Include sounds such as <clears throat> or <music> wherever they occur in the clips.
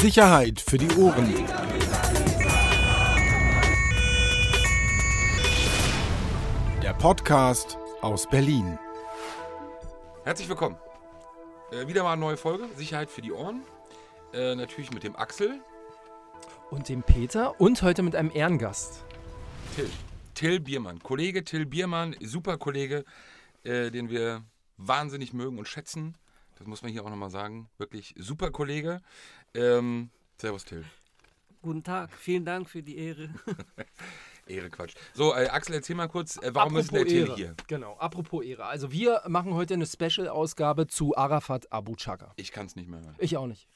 Sicherheit für die Ohren. Der Podcast aus Berlin. Herzlich willkommen. Äh, wieder mal eine neue Folge, Sicherheit für die Ohren. Äh, natürlich mit dem Axel. Und dem Peter und heute mit einem Ehrengast. Till. Till Biermann. Kollege Till Biermann, super Kollege, äh, den wir wahnsinnig mögen und schätzen. Das muss man hier auch nochmal sagen. Wirklich super Kollege. Ähm, servus Till. Guten Tag, vielen Dank für die Ehre. <laughs> Ehre Quatsch. So, äh, Axel, erzähl mal kurz, äh, warum ist der Till Ehre. hier? Genau, apropos Ehre. Also wir machen heute eine Special-Ausgabe zu Arafat Abu Chaka. Ich kann es nicht mehr hören. Ich auch nicht.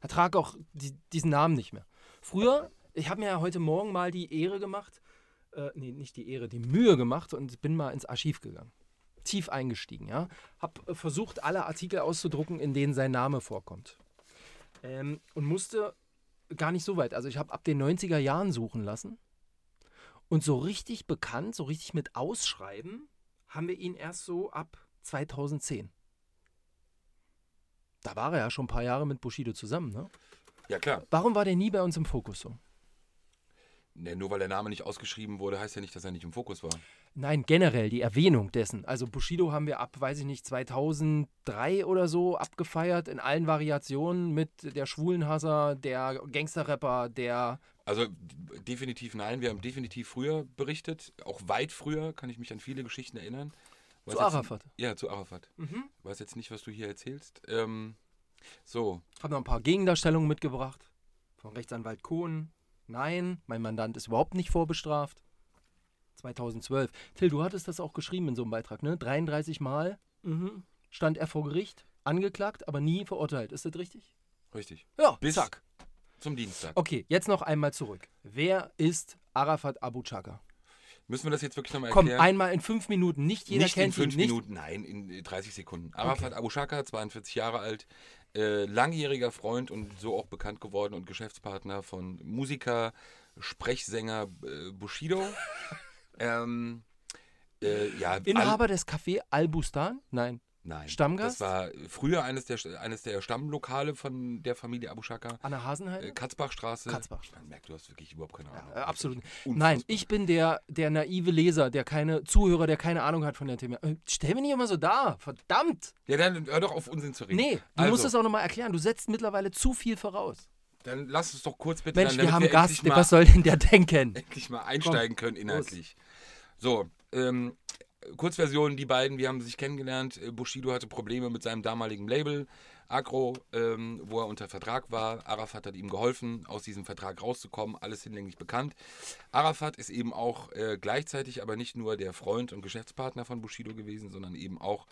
Ertrag auch die, diesen Namen nicht mehr. Früher, ich habe mir ja heute Morgen mal die Ehre gemacht, äh, nee, nicht die Ehre, die Mühe gemacht und bin mal ins Archiv gegangen. Tief eingestiegen, ja. Hab versucht, alle Artikel auszudrucken, in denen sein Name vorkommt. Ähm, und musste gar nicht so weit. Also ich habe ab den 90er Jahren suchen lassen. Und so richtig bekannt, so richtig mit Ausschreiben, haben wir ihn erst so ab 2010. Da war er ja schon ein paar Jahre mit Bushido zusammen, ne? Ja, klar. Warum war der nie bei uns im Fokus so? Ne, nur weil der Name nicht ausgeschrieben wurde, heißt ja nicht, dass er nicht im Fokus war. Nein, generell die Erwähnung dessen. Also Bushido haben wir ab, weiß ich nicht, 2003 oder so abgefeiert in allen Variationen mit der Schwulenhasser, der Gangsterrapper, der Also definitiv nein, wir haben definitiv früher berichtet, auch weit früher, kann ich mich an viele Geschichten erinnern. Weiß zu jetzt- Arafat. Ja, zu Arafat. Mhm. Weiß jetzt nicht, was du hier erzählst. Ähm, so, Hab noch ein paar Gegendarstellungen mitgebracht. Von Rechtsanwalt Kohn. Nein, mein Mandant ist überhaupt nicht vorbestraft. 2012. Till, du hattest das auch geschrieben in so einem Beitrag, ne? 33 Mal Mhm. stand er vor Gericht, angeklagt, aber nie verurteilt. Ist das richtig? richtig. Ja, Bis zack. zum Dienstag. Okay, jetzt noch einmal zurück. Wer ist Arafat Abu Chaka? Müssen wir das jetzt wirklich nochmal Komm, erklären? einmal in fünf Minuten. Nicht jeder nicht in kennt fünf ihn. Nicht. Minuten, nein, in äh, 30 Sekunden. Arafat Abu Shaka, 42 Jahre alt, äh, langjähriger Freund und so auch bekannt geworden und Geschäftspartner von Musiker, Sprechsänger äh, Bushido. <laughs> ähm, äh, ja, Inhaber des Café Al-Bustan? Nein. Nein. Stammgast? Das war früher eines der, eines der Stammlokale von der Familie Abu Shaka. Anna Äh, Hasenheim? Katzbachstraße. Katzbachstraße. Man merkt, du hast wirklich überhaupt keine Ahnung. Äh, absolut. Unfassbar. Nein, ich bin der, der naive Leser, der keine Zuhörer, der keine Ahnung hat von der Thema. Äh, Stell mir nicht immer so dar. Verdammt. Ja, dann hör doch auf Unsinn zu reden. Nee, du also, musst es auch nochmal erklären. Du setzt mittlerweile zu viel voraus. Dann lass uns doch kurz bitte Mensch, dann, wir haben endlich Gast. Mal Was soll denn der denken? <laughs> endlich mal einsteigen können inhaltlich. So, ähm, Kurzversion, die beiden, wir haben sich kennengelernt. Äh, Bushido hatte Probleme mit seinem damaligen Label, Agro, ähm, wo er unter Vertrag war. Arafat hat ihm geholfen, aus diesem Vertrag rauszukommen. Alles hinlänglich bekannt. Arafat ist eben auch äh, gleichzeitig aber nicht nur der Freund und Geschäftspartner von Bushido gewesen, sondern eben auch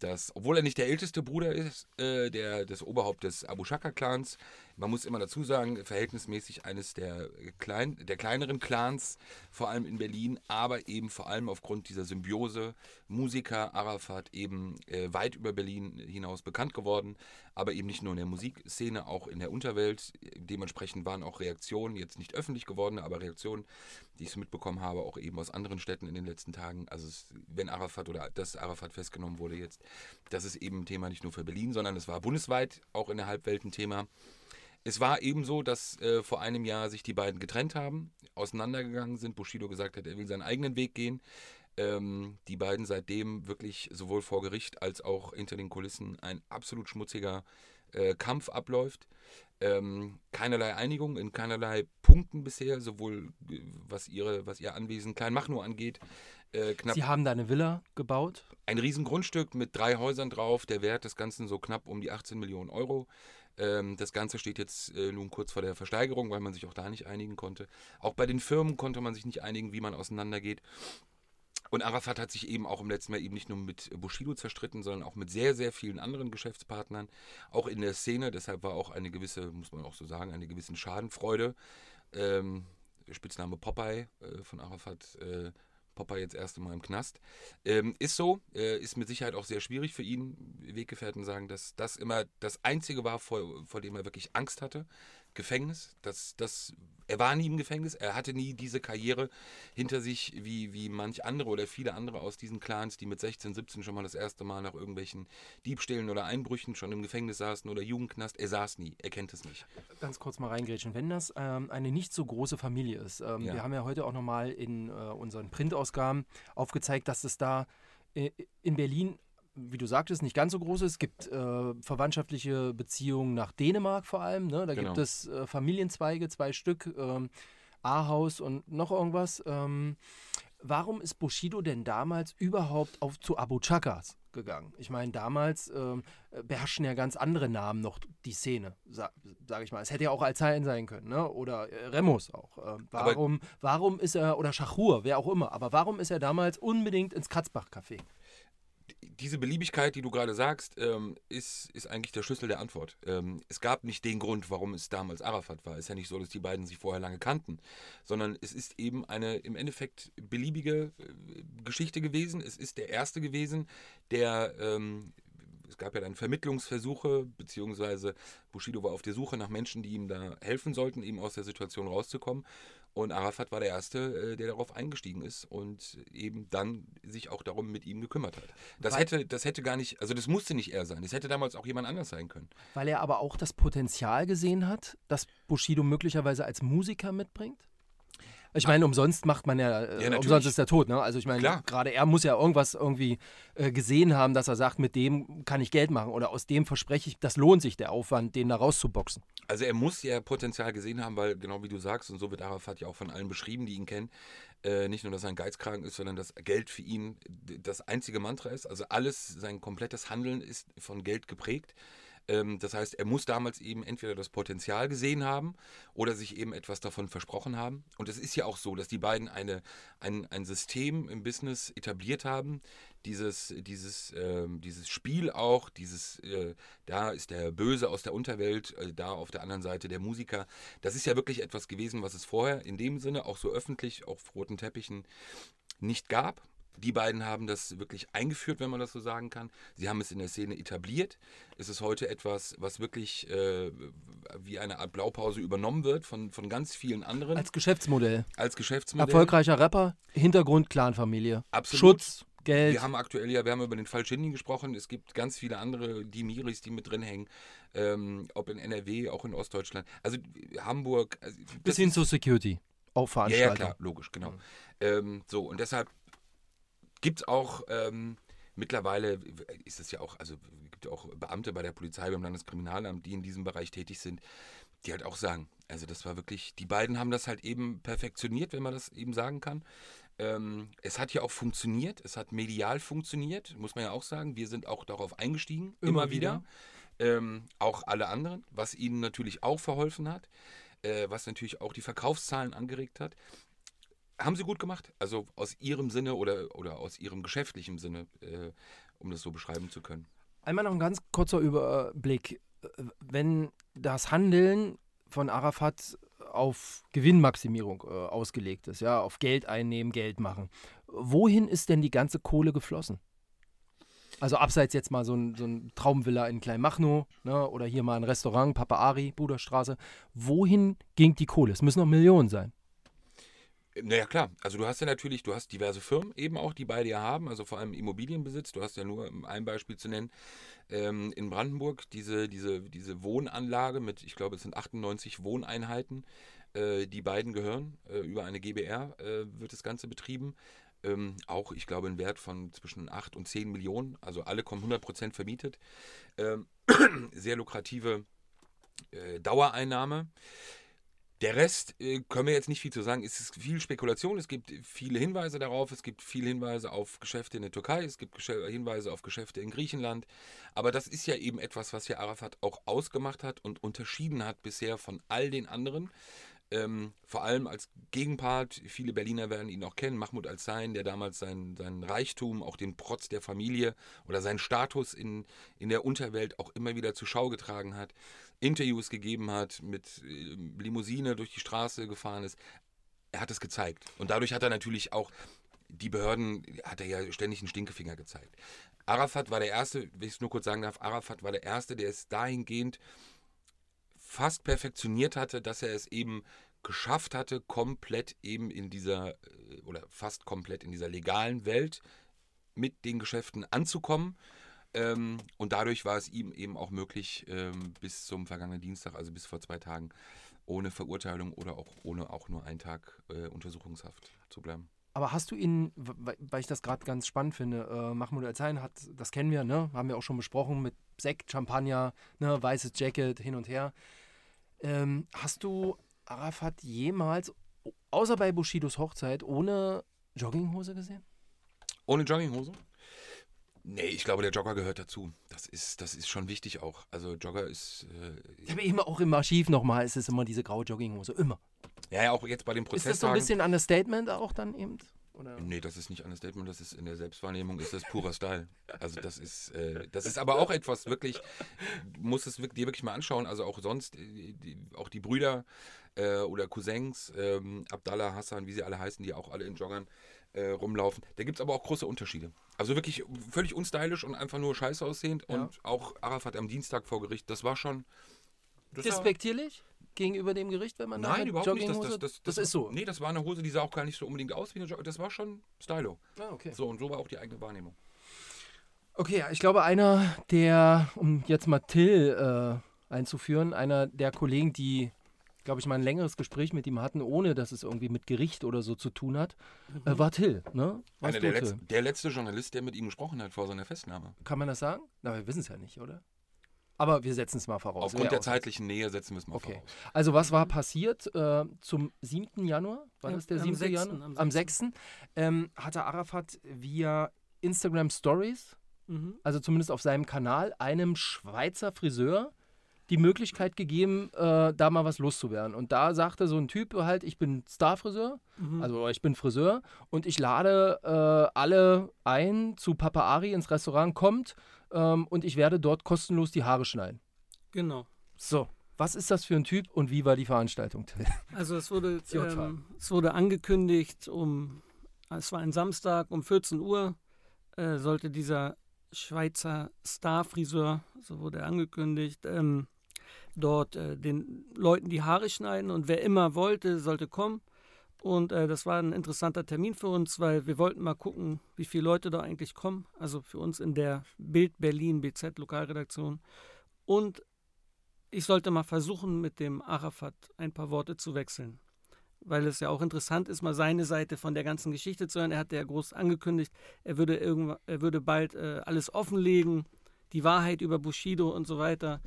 das, obwohl er nicht der älteste Bruder ist, äh, der, des Oberhaupt des Abu Shaka-Clans, man muss immer dazu sagen, verhältnismäßig eines der, klein, der kleineren Clans, vor allem in Berlin, aber eben vor allem aufgrund dieser Symbiose Musiker Arafat eben äh, weit über Berlin hinaus bekannt geworden, aber eben nicht nur in der Musikszene, auch in der Unterwelt. Dementsprechend waren auch Reaktionen, jetzt nicht öffentlich gewordene, aber Reaktionen, die ich so mitbekommen habe, auch eben aus anderen Städten in den letzten Tagen. Also es, wenn Arafat oder dass Arafat festgenommen wurde jetzt, das ist eben ein Thema nicht nur für Berlin, sondern es war bundesweit auch in der Halbwelt ein Thema. Es war eben so, dass äh, vor einem Jahr sich die beiden getrennt haben, auseinandergegangen sind. Bushido gesagt hat, er will seinen eigenen Weg gehen. Ähm, die beiden seitdem wirklich sowohl vor Gericht als auch hinter den Kulissen ein absolut schmutziger äh, Kampf abläuft. Ähm, keinerlei Einigung in keinerlei Punkten bisher, sowohl äh, was, ihre, was ihr Anwesen Kleinmachnow angeht. Äh, knapp Sie haben da eine Villa gebaut. ein Riesengrundstück mit drei Häusern drauf. Der Wert des Ganzen so knapp um die 18 Millionen Euro. Ähm, das Ganze steht jetzt äh, nun kurz vor der Versteigerung, weil man sich auch da nicht einigen konnte. Auch bei den Firmen konnte man sich nicht einigen, wie man auseinandergeht. Und Arafat hat sich eben auch im letzten Jahr eben nicht nur mit Bushido zerstritten, sondern auch mit sehr, sehr vielen anderen Geschäftspartnern, auch in der Szene. Deshalb war auch eine gewisse, muss man auch so sagen, eine gewisse Schadenfreude. Ähm, Spitzname Popeye äh, von Arafat. Äh, Popeye jetzt erst Mal im Knast. Ähm, ist so, äh, ist mit Sicherheit auch sehr schwierig für ihn. Weggefährten sagen, dass das immer das Einzige war, vor, vor dem er wirklich Angst hatte. Gefängnis. Das, das, er war nie im Gefängnis, er hatte nie diese Karriere hinter sich wie, wie manch andere oder viele andere aus diesen Clans, die mit 16, 17 schon mal das erste Mal nach irgendwelchen Diebstählen oder Einbrüchen schon im Gefängnis saßen oder Jugendknast. Er saß nie, er kennt es nicht. Ganz kurz mal reingrätschen. Wenn das ähm, eine nicht so große Familie ist, ähm, Ja. wir haben ja heute auch nochmal in äh, unseren Printausgaben aufgezeigt, dass es da äh, in Berlin, wie du sagtest, nicht ganz so groß ist. Es gibt äh, verwandtschaftliche Beziehungen nach Dänemark vor allem. Ne? Da Genau. gibt es äh, Familienzweige, zwei Stück, ähm, Ahaus und noch irgendwas. Ähm, warum ist Bushido denn damals überhaupt auf, zu Abu Chakas gegangen? Ich meine, damals ähm, beherrschen ja ganz andere Namen noch die Szene, sa sage ich mal. Es hätte ja auch Alzain sein können, ne? oder äh, Remus auch. Aber- warum, warum ist er, oder Schachur, wer auch immer, aber warum ist er damals unbedingt ins Kratzbach-Café? Diese Beliebigkeit, die du gerade sagst, ähm, ist, ist eigentlich der Schlüssel der Antwort. Ähm, es gab nicht den Grund, warum es damals Arafat war. Es ist ja nicht so, dass die beiden sich vorher lange kannten, sondern es ist eben eine im Endeffekt beliebige äh, Geschichte gewesen. Es ist der erste gewesen, der. Ähm, es gab ja dann Vermittlungsversuche, beziehungsweise Bushido war auf der Suche nach Menschen, die ihm da helfen sollten, eben aus der Situation rauszukommen. Und Arafat war der Erste, äh, der darauf eingestiegen ist und eben dann sich auch darum mit ihm gekümmert hat. Das Weil- hätte, das hätte gar nicht, also das musste nicht er sein. Das hätte damals auch jemand anders sein können. Weil er aber auch das Potenzial gesehen hat, das Bushido möglicherweise als Musiker mitbringt? Ich meine, umsonst macht man ja, äh, natürlich. umsonst ist er tot, ne? Also ich meine, gerade er muss ja irgendwas irgendwie äh, gesehen haben, dass er sagt, mit dem kann ich Geld machen oder aus dem verspreche ich, das lohnt sich der Aufwand, den da rauszuboxen. Also er muss ja Potenzial gesehen haben, weil genau wie du sagst, und so wird Arafat ja auch von allen beschrieben, die ihn kennen, äh, nicht nur, dass er ein Geizkragen ist, sondern dass Geld für ihn das einzige Mantra ist. Also alles, sein komplettes Handeln ist von Geld geprägt. Ähm, das heißt, er muss damals eben entweder das Potenzial gesehen haben oder sich eben etwas davon versprochen haben. Und es ist ja auch so, dass die beiden eine, ein, ein System im Business etabliert haben, dieses, dieses, ähm, dieses Spiel auch, dieses, äh, da ist der Böse aus der Unterwelt, äh, da auf der anderen Seite der Musiker. Das ist ja wirklich etwas gewesen, was es vorher in dem Sinne auch so öffentlich auf roten Teppichen nicht gab. Die beiden haben das wirklich eingeführt, wenn man das so sagen kann. Sie haben es in der Szene etabliert. Es ist heute etwas, was wirklich äh, wie eine Art Blaupause übernommen wird von, von ganz vielen anderen als, Als Geschäftsmodell. Geschäftsmodell. Erfolgreicher Rapper, Hintergrund, Clanfamilie. Absolut. Schutz, Geld. Wir haben aktuell ja, wir haben über den Fall Shindy gesprochen. Es gibt ganz viele andere, die Miris, die mit drin hängen. Ähm, ob in NRW, auch in Ostdeutschland. Also Hamburg. Also, bis hin zur Security. Auch Ja, ja, Veranstaltung. klar, logisch, genau. Ähm, so, und deshalb gibt es auch ähm, mittlerweile, ist es ja auch, also gibt auch Beamte bei der Polizei, beim Landeskriminalamt, die in diesem Bereich tätig sind, die halt auch sagen, also das war wirklich, die beiden haben das halt eben perfektioniert, wenn man das eben sagen kann. Ähm, es hat ja auch funktioniert, es hat medial funktioniert, muss man ja auch sagen. Wir sind auch darauf eingestiegen, immer, Immer wieder. Ähm, auch alle anderen, was ihnen natürlich auch verholfen hat, äh, was natürlich auch die Verkaufszahlen angeregt hat. Haben sie gut gemacht, also aus ihrem Sinne oder, oder aus ihrem geschäftlichen Sinne, äh, um das so beschreiben zu können. Einmal noch ein ganz kurzer Überblick. Wenn das Handeln von Arafat auf Gewinnmaximierung äh, ausgelegt ist, ja, auf Geld einnehmen, Geld machen, wohin ist denn die ganze Kohle geflossen? Also abseits jetzt mal so ein, so ein Traumvilla in Kleinmachnow ne, oder hier mal ein Restaurant, Papa Ari, Buderstraße. Wohin ging die Kohle? Es müssen noch Millionen sein. Naja, klar. Also du hast ja natürlich, du hast diverse Firmen eben auch, die beide ja haben, also vor allem Immobilienbesitz. Du hast ja nur ein Beispiel zu nennen, ähm, in Brandenburg diese, diese, diese Wohnanlage mit, ich glaube, es sind 98 Wohneinheiten, äh, die beiden gehören. Äh, über eine GBR äh, wird das Ganze betrieben. Ähm, auch, ich glaube, ein Wert von zwischen 8 und 10 Millionen. Also alle kommen 100% vermietet. Ähm, <clears throat> sehr lukrative äh, Dauereinnahme. Der Rest äh, können wir jetzt nicht viel zu sagen. Es ist viel Spekulation. Es gibt viele Hinweise darauf. Es gibt viele Hinweise auf Geschäfte in der Türkei. Es gibt Gesche Hinweise auf Geschäfte in Griechenland. Aber das ist ja eben etwas, was ja Arafat auch ausgemacht hat und unterschieden hat bisher von all den anderen. Ähm, vor allem als Gegenpart, viele Berliner werden ihn auch kennen, Mahmoud Al-Zain, der damals seinen, seinen Reichtum, auch den Protz der Familie oder seinen Status in, in der Unterwelt auch immer wieder zur Schau getragen hat, Interviews gegeben hat, mit äh, Limousine durch die Straße gefahren ist. Er hat es gezeigt. Und dadurch hat er natürlich auch die Behörden, hat er ja ständig einen Stinkefinger gezeigt. Arafat war der Erste, wenn ich es nur kurz sagen darf, Arafat war der Erste, der es dahingehend fast perfektioniert hatte, dass er es eben geschafft hatte, komplett eben in dieser äh, oder fast komplett in dieser legalen Welt mit den Geschäften anzukommen. Ähm, und dadurch war es ihm eben auch möglich, ähm, bis zum vergangenen Dienstag, also bis vor zwei Tagen, ohne Verurteilung oder auch ohne auch nur einen Tag äh, Untersuchungshaft zu bleiben. Aber hast du ihn, weil ich das gerade ganz spannend finde, äh, Mahmoud Al-Zain hat, das kennen wir, ne? haben wir auch schon besprochen, mit Sekt, Champagner, ne? weißes Jacket, hin und her. Ähm, hast du Arafat jemals, außer bei Bushidos Hochzeit, ohne Jogginghose gesehen? Ohne Jogginghose? Nee, ich glaube, der Jogger gehört dazu. Das ist, das ist schon wichtig auch. Also Jogger ist. Äh, ich habe immer auch im Archiv nochmal, ist es immer diese graue Jogginghose. Immer. Ja, ja, auch jetzt bei dem Prozess. Ist das so ein bisschen Understatement auch dann eben? Oder? Nee, das ist nicht Understatement, das ist in der Selbstwahrnehmung ist das purer Style. Also das ist, äh, das ist aber auch etwas wirklich, du musst es dir wirklich mal anschauen. Also auch sonst, äh, die, auch die Brüder äh, oder Cousins, ähm, Abdallah, Hassan, wie sie alle heißen, die auch alle in Joggern äh, rumlaufen. Da gibt es aber auch große Unterschiede. Also wirklich völlig unstylisch und einfach nur scheiße aussehend. Ja. Und auch Arafat am Dienstag vor Gericht, das war schon. Das Respektierlich? gegenüber dem Gericht, wenn man Nein, überhaupt nicht. Das, das, das, das, ist so. Nee, das war eine Hose, die sah auch gar nicht so unbedingt aus wie eine Jogginghose. Das war schon Stylo. Ah, okay. So, und so war auch die eigene Wahrnehmung. Okay, ich glaube, einer der, um jetzt mal Till äh, einzuführen, einer der Kollegen, die glaube ich, mal ein längeres Gespräch mit ihm hatten, ohne dass es irgendwie mit Gericht oder so zu tun hat, äh, mhm. war Till. Ne? Einer der, Letz-, der, letzte Journalist, der mit ihm gesprochen hat vor seiner Festnahme. Kann man das sagen? Na, wir wissen es ja nicht, oder? Aber wir setzen es mal voraus. Aufgrund der zeitlichen Nähe setzen wir es mal okay. voraus. Also was war passiert äh, zum 7. Januar? War das der 7. 6. Januar? Am 6. Am 6. Ähm, hatte Arafat via Instagram Stories, mhm. also zumindest auf seinem Kanal, einem Schweizer Friseur die Möglichkeit gegeben, äh, da mal was loszuwerden. Und da sagte so ein Typ halt, ich bin Starfriseur, mhm. also ich bin Friseur und ich lade äh, alle ein zu Papa Ari ins Restaurant, kommt ähm, und ich werde dort kostenlos die Haare schneiden. Genau. So, was ist das für ein Typ und wie war die Veranstaltung? <laughs> Also es wurde, ähm, es wurde angekündigt, um, es war ein Samstag um 14 Uhr, äh, sollte dieser Schweizer Starfriseur, so wurde er angekündigt, ähm, dort äh, den Leuten die Haare schneiden und wer immer wollte, sollte kommen. Und äh, das war ein interessanter Termin für uns, weil wir wollten mal gucken, wie viele Leute da eigentlich kommen. Also für uns in der Bild Berlin BZ Lokalredaktion. Und ich sollte mal versuchen, mit dem Arafat ein paar Worte zu wechseln. Weil es ja auch interessant ist, mal seine Seite von der ganzen Geschichte zu hören. Er hat ja groß angekündigt, er würde, irgendwann, er würde bald äh, alles offenlegen, die Wahrheit über Bushido und so weiter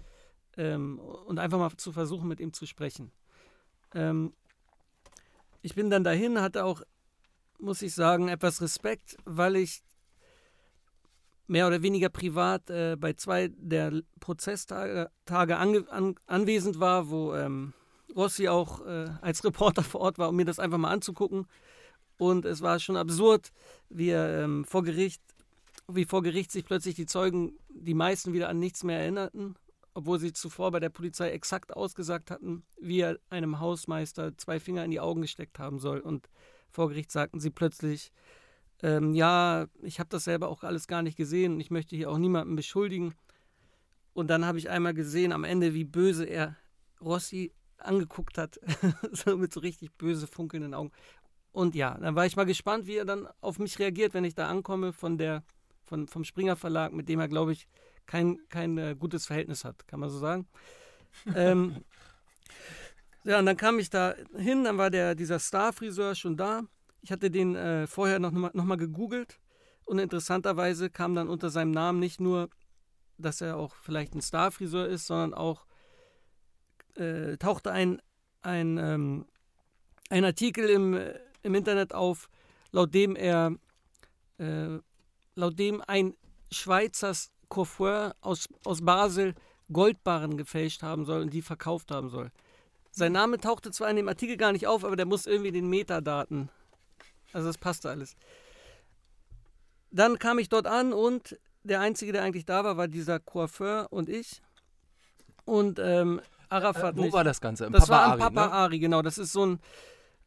ähm, und einfach mal zu versuchen, mit ihm zu sprechen. Ähm, ich bin dann dahin, hatte auch, muss ich sagen, etwas Respekt, weil ich mehr oder weniger privat äh, bei zwei der Prozesstage Tage an, anwesend war, wo ähm, Rossi auch äh, als Reporter <laughs> vor Ort war, um mir das einfach mal anzugucken. Und es war schon absurd, wie er ähm, vor Gericht, wie vor Gericht sich plötzlich die Zeugen, die meisten wieder an nichts mehr erinnerten obwohl sie zuvor bei der Polizei exakt ausgesagt hatten, wie er einem Hausmeister zwei Finger in die Augen gesteckt haben soll. Und vor Gericht sagten sie plötzlich, ähm, ja, ich habe das selber auch alles gar nicht gesehen und ich möchte hier auch niemanden beschuldigen. Und dann habe ich einmal gesehen am Ende, wie böse er Rossi angeguckt hat, <laughs> so mit so richtig böse funkelnden Augen. Und ja, dann war ich mal gespannt, wie er dann auf mich reagiert, wenn ich da ankomme von der, von, vom Springer Verlag, mit dem er, glaube ich, kein, kein äh, gutes Verhältnis hat, kann man so sagen. ähm, <laughs> ja, und dann kam ich da hin, dann war der, dieser Star-Friseur schon da. Ich hatte den äh, vorher noch, noch mal gegoogelt und interessanterweise kam dann unter seinem Namen nicht nur, dass er auch vielleicht ein Star-Friseur ist, sondern auch äh, tauchte ein, ein, ähm, ein Artikel im, äh, im Internet auf, laut dem er, äh, laut dem ein Schweizer Coiffeur aus, aus Basel Goldbarren gefälscht haben soll und die verkauft haben soll. Sein Name tauchte zwar in dem Artikel gar nicht auf, aber der muss irgendwie den Metadaten. Also das passte alles. Dann kam ich dort an und der Einzige, der eigentlich da war, war dieser Coiffeur und ich. Und ähm, Arafat äh, wo nicht. war das Ganze? Im das Papa war am Papa ne? Ari, genau. Das ist so ein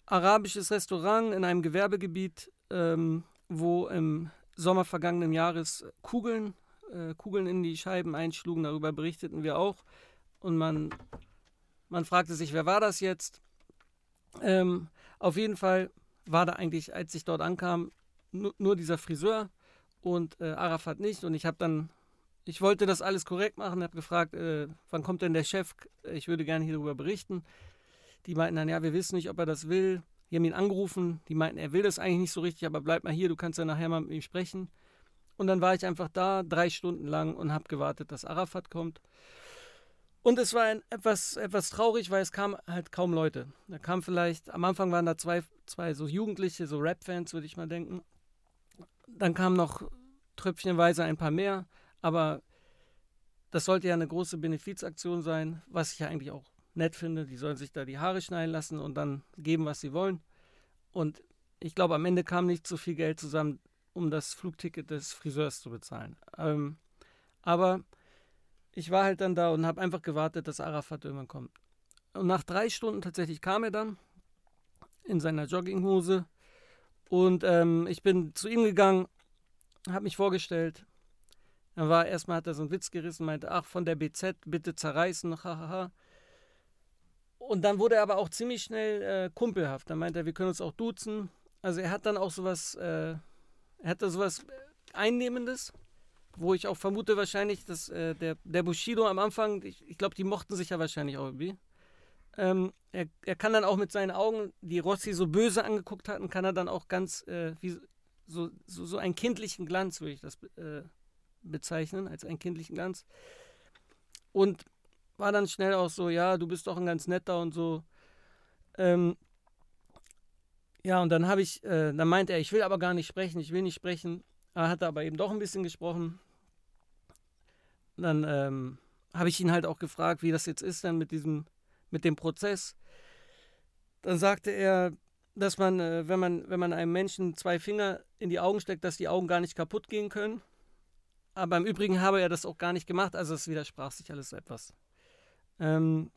arabisches Restaurant in einem Gewerbegebiet, ähm, wo im Sommer vergangenen Jahres Kugeln äh, Kugeln in die Scheiben einschlugen. Darüber berichteten wir auch. Und man Man fragte sich, wer war das jetzt? Ähm, auf jeden Fall war da eigentlich, als ich dort ankam, nur, dieser Friseur und äh, Arafat nicht. Und ich habe dann, ich wollte das alles korrekt machen, habe gefragt, äh, wann kommt denn der Chef? Ich würde gerne hierüber berichten. Die meinten dann, ja, wir wissen nicht, ob er das will. Die haben ihn angerufen, die meinten, er will das eigentlich nicht so richtig, aber bleib mal hier, du kannst ja nachher mal mit ihm sprechen. Und dann war ich einfach da, drei Stunden lang und habe gewartet, dass Arafat kommt. Und es war ein, etwas, etwas traurig, weil es kamen halt kaum Leute. Da kamen vielleicht, am Anfang waren da zwei, zwei so Jugendliche, so Rap-Fans, würde ich mal denken. Dann kamen noch tröpfchenweise ein paar mehr, aber das sollte ja eine große Benefizaktion sein, was ich ja eigentlich auch nett finde. Die sollen sich da die Haare schneiden lassen und dann geben, was sie wollen. Und ich glaube, am Ende kam nicht so viel Geld zusammen, um das Flugticket des Friseurs zu bezahlen. Ähm, aber ich war halt dann da und habe einfach gewartet, dass Arafat irgendwann kommt. Und nach drei Stunden tatsächlich kam er dann in seiner Jogginghose. Und ähm, ich bin zu ihm gegangen, habe mich vorgestellt. Dann war erstmal hat er so einen Witz gerissen, meinte, ach, von der BZ bitte zerreißen, hahaha. Und dann wurde er aber auch ziemlich schnell äh, kumpelhaft. Dann meinte er, wir können uns auch duzen. Also er hat dann auch sowas, äh, er hatte sowas Einnehmendes, wo ich auch vermute wahrscheinlich, dass äh, der, der Bushido am Anfang, ich, ich glaube, die mochten sich ja wahrscheinlich auch irgendwie. Ähm, er, er kann dann auch mit seinen Augen, die Rossi so böse angeguckt hatten, kann er dann auch ganz, äh, wie, so, so, so einen kindlichen Glanz, würde ich das äh, bezeichnen, als einen kindlichen Glanz. Und war dann schnell auch so, ja, du bist doch ein ganz netter und so. Ähm, ja, und dann habe ich, äh, dann meinte er, ich will aber gar nicht sprechen, ich will nicht sprechen. Er hat aber eben doch ein bisschen gesprochen. Dann ähm, habe ich ihn halt auch gefragt, wie das jetzt ist dann mit diesem, mit dem Prozess. Dann sagte er, dass man, äh, wenn man, wenn man einem Menschen zwei Finger in die Augen steckt, dass die Augen gar nicht kaputt gehen können. Aber im Übrigen habe er das auch gar nicht gemacht, also es widersprach sich alles etwas. Ähm,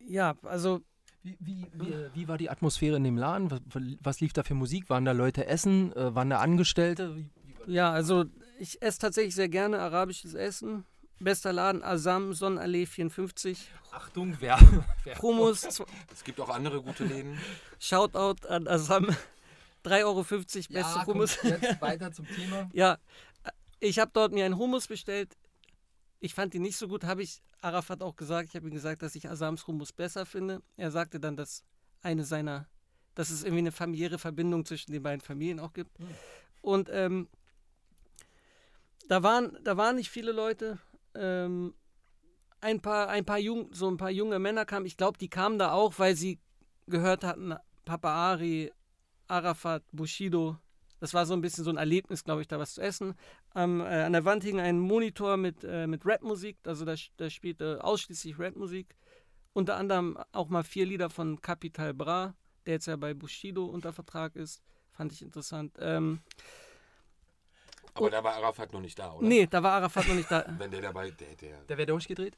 ja, also. Wie, wie, wie, wie, war die Atmosphäre in dem Laden? Was, was, lief da für Musik? Waren da Leute essen? Äh, waren da Angestellte? ja, also ich esse tatsächlich sehr gerne arabisches Essen. Bester Laden, Asam, Sonnenallee 54. Achtung, wer? <laughs> Promos. <laughs> Es gibt auch andere gute Läden. Shoutout an Asam. 3,50 Euro, beste ja, Hummus. Jetzt <laughs> weiter zum Thema. ja, ich habe dort mir einen Hummus bestellt. Ich fand ihn nicht so gut, habe ich Arafat auch gesagt. Ich habe ihm gesagt, dass ich Asams Hummus besser finde. Er sagte dann, dass eine seiner, dass es irgendwie eine familiäre Verbindung zwischen den beiden Familien auch gibt. Mhm. Und ähm, da waren, da waren nicht viele Leute. Ähm, ein paar, ein paar jung, so ein paar junge Männer kamen. Ich glaube, die kamen da auch, weil sie gehört hatten, Papa Ari, Arafat, Bushido, das war so ein bisschen so ein Erlebnis, glaube ich, da was zu essen. Ähm, äh, an der Wand hing ein Monitor mit, äh, mit Rapmusik, also da, da spielte ausschließlich Rapmusik. Unter anderem auch mal vier Lieder von Capital Bra, der jetzt ja bei Bushido unter Vertrag ist. Fand ich interessant. Ähm, aber da war Arafat noch nicht da, oder? Nee, da war Arafat noch nicht da. Wenn der dabei, der, der. Der wäre durchgedreht?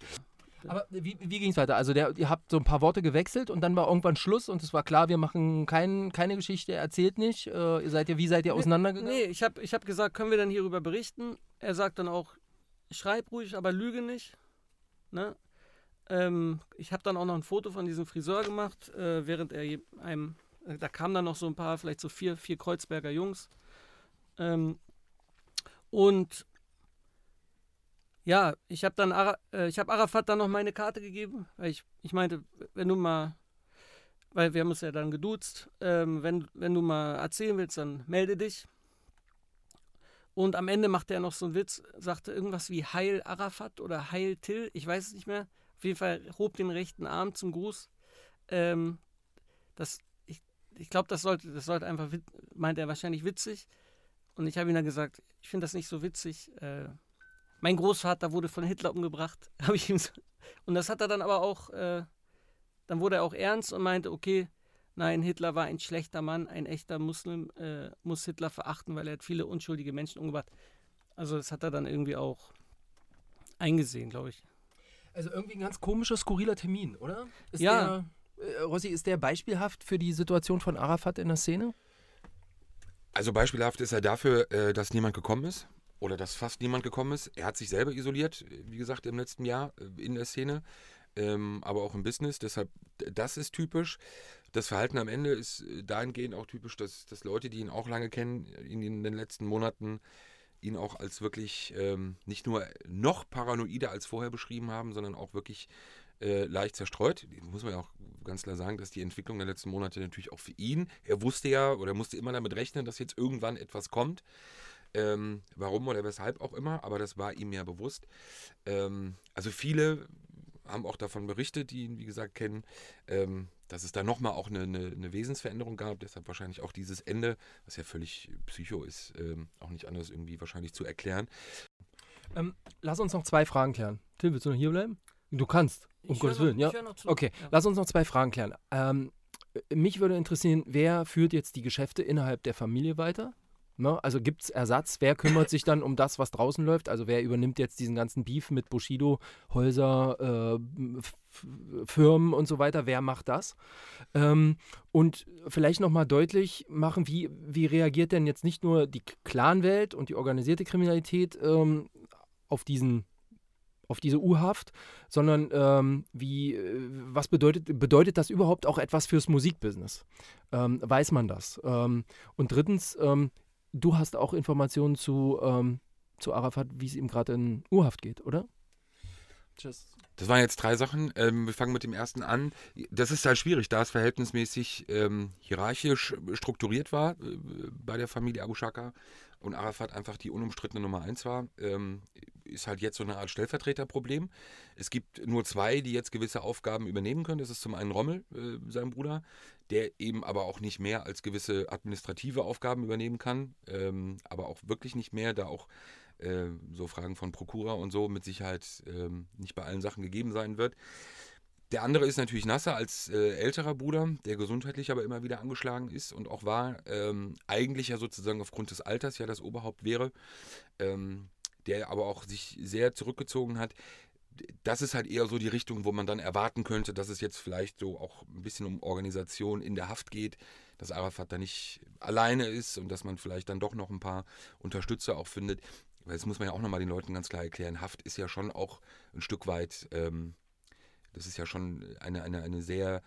Aber wie, wie ging es weiter? Also der, ihr habt so ein paar Worte gewechselt und dann war irgendwann Schluss und es war klar, wir machen kein, keine Geschichte, erzählt nicht. Äh, seid ihr, wie seid ihr auseinandergegangen? Nee, ich habe ich hab gesagt, können wir dann hierüber berichten? Er sagt dann auch, schreib ruhig, aber lüge nicht. Ne? Ähm, ich habe dann auch noch ein Foto von diesem Friseur gemacht, äh, während er einem, äh, da kamen dann noch so ein paar, vielleicht so vier, vier Kreuzberger Jungs. Ähm, und ja, ich habe dann Ara, äh, ich habe Arafat dann noch meine Karte gegeben, weil ich, ich meinte, wenn du mal, weil wir haben uns ja dann geduzt, ähm, wenn, wenn du mal erzählen willst, dann melde dich. Und am Ende machte er noch so einen Witz, sagte irgendwas wie Heil Arafat oder Heil Till, ich weiß es nicht mehr. Auf jeden Fall hob den rechten Arm zum Gruß. Ähm, das, ich ich glaube, das sollte, das sollte einfach, meint er wahrscheinlich witzig. Und ich habe ihm dann gesagt, ich finde das nicht so witzig. Äh, mein Großvater wurde von Hitler umgebracht. <laughs> Habe ich ihm so, und das hat er dann aber auch, äh, dann wurde er auch ernst und meinte, okay, nein, Hitler war ein schlechter Mann, ein echter Muslim äh, muss Hitler verachten, weil er hat viele unschuldige Menschen umgebracht. Also das hat er dann irgendwie auch eingesehen, glaube ich. Also irgendwie ein ganz komischer, skurriler Termin, oder? Ist ja. Der, äh, Rossi, ist der beispielhaft für die Situation von Arafat in der Szene? Also beispielhaft ist er dafür, äh, dass niemand gekommen ist oder dass fast niemand gekommen ist. Er hat sich selber isoliert, wie gesagt, im letzten Jahr äh, in der Szene. ähm, aber auch im Business. Deshalb, das ist typisch. Das Verhalten am Ende ist dahingehend auch typisch, dass, dass Leute, die ihn auch lange kennen, in, in den letzten Monaten ihn auch als wirklich ähm, nicht nur noch paranoider als vorher beschrieben haben, sondern auch wirklich äh, leicht zerstreut. Muss man ja auch ganz klar sagen, dass die Entwicklung der letzten Monate natürlich auch für ihn, er wusste ja oder musste immer damit rechnen, dass jetzt irgendwann etwas kommt. Ähm, warum oder weshalb auch immer, aber das war ihm ja bewusst. Ähm, also viele haben auch davon berichtet, die ihn, wie gesagt, kennen, ähm, dass es da nochmal auch eine, eine, eine, Wesensveränderung gab. Deshalb wahrscheinlich auch dieses Ende, was ja völlig psycho ist, ähm, auch nicht anders irgendwie wahrscheinlich zu erklären. Ähm, lass uns noch zwei Fragen klären. Till, willst du noch hier bleiben? Du kannst, um Gottes Willen. Ja? Okay, ja. lass uns noch zwei Fragen klären. Ähm, mich würde interessieren, wer führt jetzt die Geschäfte innerhalb der Familie weiter? Ne? Also gibt es Ersatz? Wer kümmert sich dann um das, was draußen läuft? Also wer übernimmt jetzt diesen ganzen Beef mit Bushido, Häuser, äh, Firmen und so weiter? Wer macht das? Ähm, und vielleicht nochmal deutlich machen, wie, wie reagiert denn jetzt nicht nur die Clanwelt und die organisierte Kriminalität ähm, auf diesen auf diese U-Haft, sondern ähm, wie, äh, was bedeutet, bedeutet das überhaupt auch etwas fürs Musikbusiness? Ähm, weiß man das? Ähm, und drittens, ähm, du hast auch Informationen zu, ähm, zu Arafat, wie es ihm gerade in U-Haft geht, oder? Just. Das waren jetzt drei Sachen. Ähm, wir fangen mit dem ersten an. Das ist halt schwierig, da es verhältnismäßig ähm, hierarchisch strukturiert war äh, bei der Familie Abu Shaka und Arafat einfach die unumstrittene Nummer eins war, ähm, ist halt jetzt so eine Art Stellvertreterproblem. Es gibt nur zwei, die jetzt gewisse Aufgaben übernehmen können. Das ist zum einen Rommel, äh, sein Bruder, der eben aber auch nicht mehr als gewisse administrative Aufgaben übernehmen kann, ähm, aber auch wirklich nicht mehr, da auch äh, so Fragen von Prokura und so mit Sicherheit ähm, nicht bei allen Sachen gegeben sein wird. Der andere ist natürlich Nasser als äh, älterer Bruder, der gesundheitlich aber immer wieder angeschlagen ist und auch war, ähm, eigentlich ja sozusagen aufgrund des Alters ja das Oberhaupt wäre, ähm, der aber auch sich sehr zurückgezogen hat. Das ist halt eher so die Richtung, wo man dann erwarten könnte, dass es jetzt vielleicht so auch ein bisschen um Organisation in der Haft geht, dass Arafat da nicht alleine ist und dass man vielleicht dann doch noch ein paar Unterstützer auch findet. Weil das muss man ja auch nochmal den Leuten ganz klar erklären. Haft ist ja schon auch ein Stück weit ähm, das ist ja schon eine, eine, eine sehr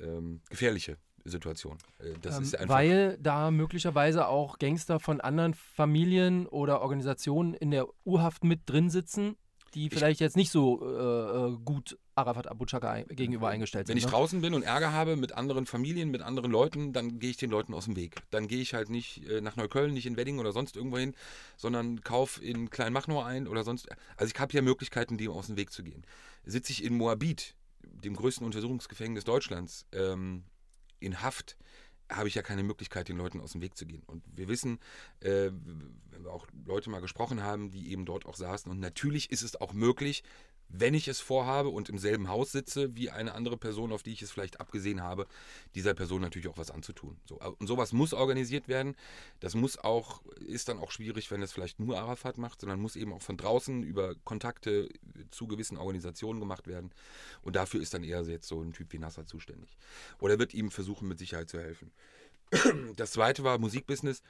ähm, gefährliche Situation. Äh, ähm, weil da möglicherweise auch Gangster von anderen Familien oder Organisationen in der U-Haft mit drin sitzen, die vielleicht ich, jetzt nicht so äh, äh gut Arafat Abu Chaka gegenüber eingestellt sind. Wenn ich ne? draußen bin und Ärger habe mit anderen Familien, mit anderen Leuten, dann gehe ich den Leuten aus dem Weg. Dann gehe ich halt nicht äh, nach Neukölln, nicht in Wedding oder sonst irgendwo hin, sondern kaufe in Kleinmachnow ein oder sonst. Also ich habe ja Möglichkeiten, dem aus dem Weg zu gehen. Sitze ich in Moabit, dem größten Untersuchungsgefängnis Deutschlands, ähm, in Haft, habe ich ja keine Möglichkeit, den Leuten aus dem Weg zu gehen. Und wir wissen, äh, wenn wir auch Leute mal gesprochen haben, die eben dort auch saßen, und natürlich ist es auch möglich, wenn ich es vorhabe und im selben Haus sitze wie eine andere Person, auf die ich es vielleicht abgesehen habe, dieser Person natürlich auch was anzutun. So, und sowas muss organisiert werden. Das muss auch, ist dann auch schwierig, wenn es vielleicht nur Arafat macht, sondern muss eben auch von draußen über Kontakte zu gewissen Organisationen gemacht werden. Und dafür ist dann eher jetzt so ein Typ wie Nasser zuständig. Oder wird ihm versuchen, mit Sicherheit zu helfen. <clears throat> Das zweite war Musikbusiness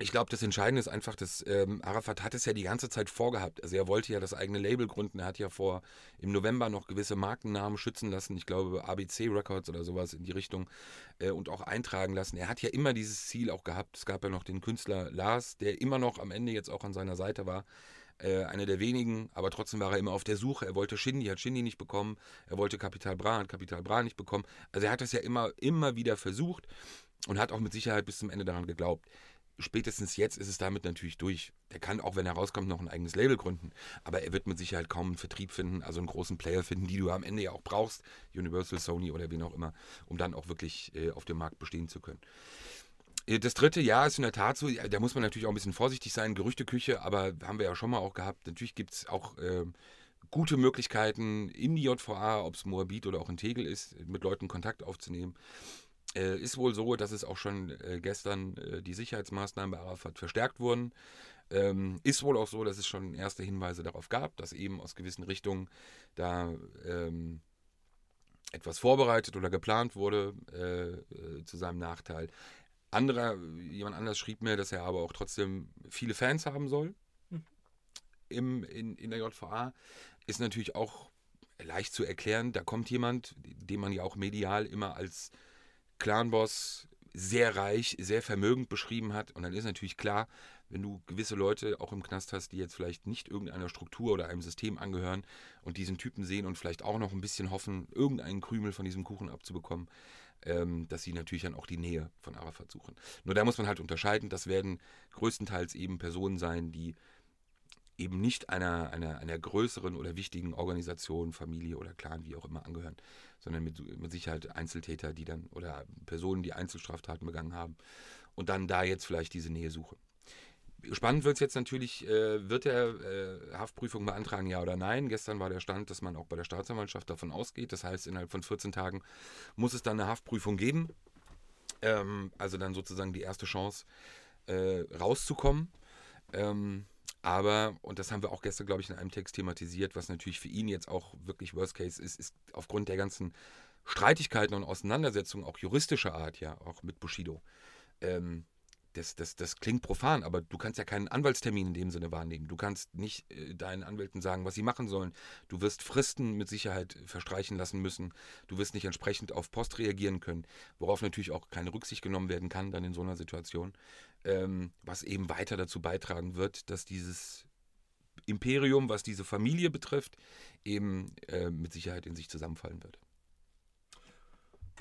ich glaube, das Entscheidende ist einfach, dass ähm, Arafat hat es ja die ganze Zeit vorgehabt. Also er wollte ja das eigene Label gründen. Er hat ja vor im November noch gewisse Markennamen schützen lassen. Ich glaube ABC Records oder sowas in die Richtung äh, und auch eintragen lassen. Er hat ja immer dieses Ziel auch gehabt. Es gab ja noch den Künstler Lars, der immer noch am Ende jetzt auch an seiner Seite war. Äh, einer der wenigen, aber trotzdem war er immer auf der Suche. Er wollte Shindy, hat Shindy nicht bekommen. Er wollte Capital Bra, hat Capital Bra nicht bekommen. Also er hat das ja immer, immer wieder versucht und hat auch mit Sicherheit bis zum Ende daran geglaubt spätestens jetzt ist es damit natürlich durch. Der kann auch, wenn er rauskommt, noch ein eigenes Label gründen. Aber er wird mit Sicherheit kaum einen Vertrieb finden, also einen großen Player finden, die du am Ende ja auch brauchst, Universal, Sony oder wen auch immer, um dann auch wirklich äh, auf dem Markt bestehen zu können. Äh, das dritte Jahr ist in der Tat so, da muss man natürlich auch ein bisschen vorsichtig sein, Gerüchteküche, aber haben wir ja schon mal auch gehabt. Natürlich gibt es auch äh, gute Möglichkeiten in die JVA, ob es Moabit oder auch in Tegel ist, mit Leuten Kontakt aufzunehmen. Äh, ist wohl so, dass es auch schon äh, gestern äh, die Sicherheitsmaßnahmen bei Arafat verstärkt wurden. Ähm, ist wohl auch so, dass es schon erste Hinweise darauf gab, dass eben aus gewissen Richtungen da ähm, etwas vorbereitet oder geplant wurde äh, äh, zu seinem Nachteil. Anderer, jemand anders schrieb mir, dass er aber auch trotzdem viele Fans haben soll hm. im, in, in der JVA. Ist natürlich auch leicht zu erklären. Da kommt jemand, den man ja auch medial immer als Clanboss sehr reich, sehr vermögend beschrieben hat. Und dann ist natürlich klar, wenn du gewisse Leute auch im Knast hast, die jetzt vielleicht nicht irgendeiner Struktur oder einem System angehören und diesen Typen sehen und vielleicht auch noch ein bisschen hoffen, irgendeinen Krümel von diesem Kuchen abzubekommen, ähm, dass sie natürlich dann auch die Nähe von Arafat suchen. Nur da muss man halt unterscheiden, das werden größtenteils eben Personen sein, die eben nicht einer, einer, einer größeren oder wichtigen Organisation, Familie oder Clan, wie auch immer, angehören, sondern mit, mit Sicherheit Einzeltäter, die dann oder Personen, die Einzelstraftaten begangen haben und dann da jetzt vielleicht diese Nähe suchen. Spannend wird es jetzt natürlich, äh, wird er äh, Haftprüfung beantragen, ja oder nein? Gestern war der Stand, dass man auch bei der Staatsanwaltschaft davon ausgeht. Das heißt, innerhalb von 14 Tagen muss es dann eine Haftprüfung geben. Ähm, also dann sozusagen die erste Chance, äh, rauszukommen. Ähm, aber, und das haben wir auch gestern, glaube ich, in einem Text thematisiert, was natürlich für ihn jetzt auch wirklich Worst Case ist, ist aufgrund der ganzen Streitigkeiten und Auseinandersetzungen, auch juristischer Art, ja, auch mit Bushido. Ähm, das, das, das klingt profan, aber du kannst ja keinen Anwaltstermin in dem Sinne wahrnehmen. Du kannst nicht äh, deinen Anwälten sagen, was sie machen sollen. Du wirst Fristen mit Sicherheit verstreichen lassen müssen. Du wirst nicht entsprechend auf Post reagieren können, worauf natürlich auch keine Rücksicht genommen werden kann dann in so einer Situation. Ähm, was eben weiter dazu beitragen wird, dass dieses Imperium, was diese Familie betrifft, eben äh, mit Sicherheit in sich zusammenfallen wird.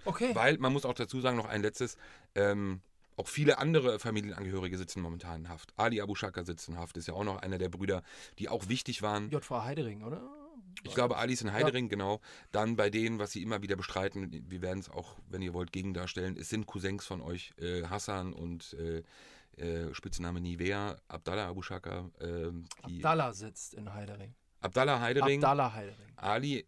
Okay. Weil, man muss auch dazu sagen, noch ein letztes, ähm, auch viele andere Familienangehörige sitzen momentan in Haft. Ali Abu Shaka sitzt in Haft, ist ja auch noch einer der Brüder, die auch wichtig waren. JV Heidering, oder? Ich glaube, Ali ist in Heidering, ja. genau. Dann bei denen, was sie immer wieder bestreiten, wir werden es auch, wenn ihr wollt, gegendarstellen, es sind Cousins von euch, äh, Hassan und äh, äh, Spitzname Nivea, Abdallah Abu Shaka. Ähm, Abdallah sitzt in Heidering. Abdallah Heidering. Abdallah Heidering. Ali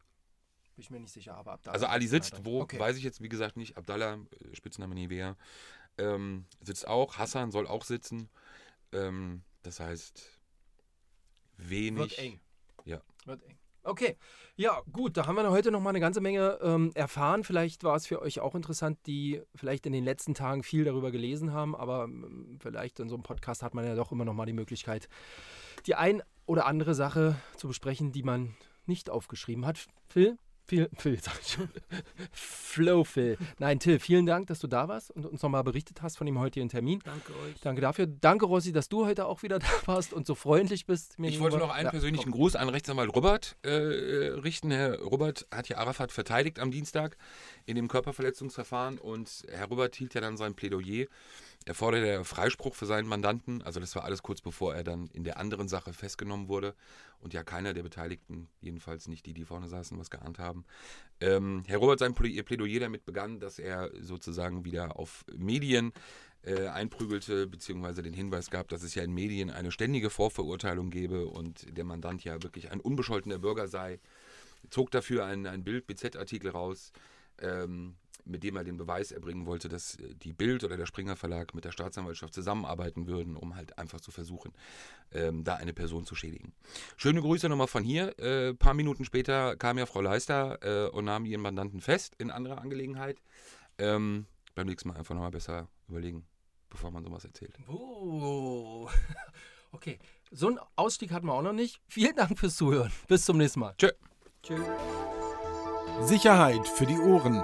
bin ich mir nicht sicher, aber Abdallah. Also Ali sitzt, wo, okay. weiß ich jetzt wie gesagt nicht. Abdallah, äh, Spitzname Nivea ähm, sitzt auch. Hassan soll auch sitzen. Ähm, das heißt, wenig. Wird eng. Ja. Wird eng. Okay, ja gut, da haben wir heute noch mal eine ganze Menge ähm, erfahren. Vielleicht war es für euch auch interessant, die vielleicht in den letzten Tagen viel darüber gelesen haben, aber ähm, vielleicht in so einem Podcast hat man ja doch immer noch mal die Möglichkeit, die ein oder andere Sache zu besprechen, die man nicht aufgeschrieben hat. Phil, Phil, Phil, sag ich schon. Flow Phil. Nein, Till, vielen Dank, dass du da warst und uns nochmal berichtet hast von dem heutigen Termin. Danke euch. Danke dafür. Danke, Rossi, dass du heute auch wieder <laughs> da warst und so freundlich bist. ich wollte noch einen ja, persönlichen komm. Gruß an Rechtsanwalt Robert äh, richten. Herr Robert hat ja Arafat verteidigt am Dienstag in dem Körperverletzungsverfahren und Herr Robert hielt ja dann sein Plädoyer. Er forderte Freispruch für seinen Mandanten. Also das war alles kurz bevor er dann in der anderen Sache festgenommen wurde und ja keiner der Beteiligten, jedenfalls nicht die, die vorne saßen, was geahnt haben. Ähm, Herr Robert sein Plädoyer damit begann, dass er sozusagen wieder auf Medien äh, einprügelte, beziehungsweise den Hinweis gab, dass es ja in Medien eine ständige Vorverurteilung gebe und der Mandant ja wirklich ein unbescholtener Bürger sei. Zog dafür ein, ein Bild-BZ-Artikel raus, ähm, mit dem er den Beweis erbringen wollte, dass äh, die Bild oder der Springer Verlag mit der Staatsanwaltschaft zusammenarbeiten würden, um halt einfach zu versuchen, ähm, da eine Person zu schädigen. Schöne Grüße nochmal von hier. Ein äh, paar Minuten später kam ja Frau Leister äh, und nahm ihren Mandanten fest in anderer Angelegenheit. Ähm, beim nächsten Mal einfach nochmal besser überlegen, bevor man sowas erzählt. Oh. <laughs> Okay, so einen Ausstieg hatten wir auch noch nicht. Vielen Dank fürs Zuhören. Bis zum nächsten Mal. Tschö. Tschö. Sicherheit für die Ohren.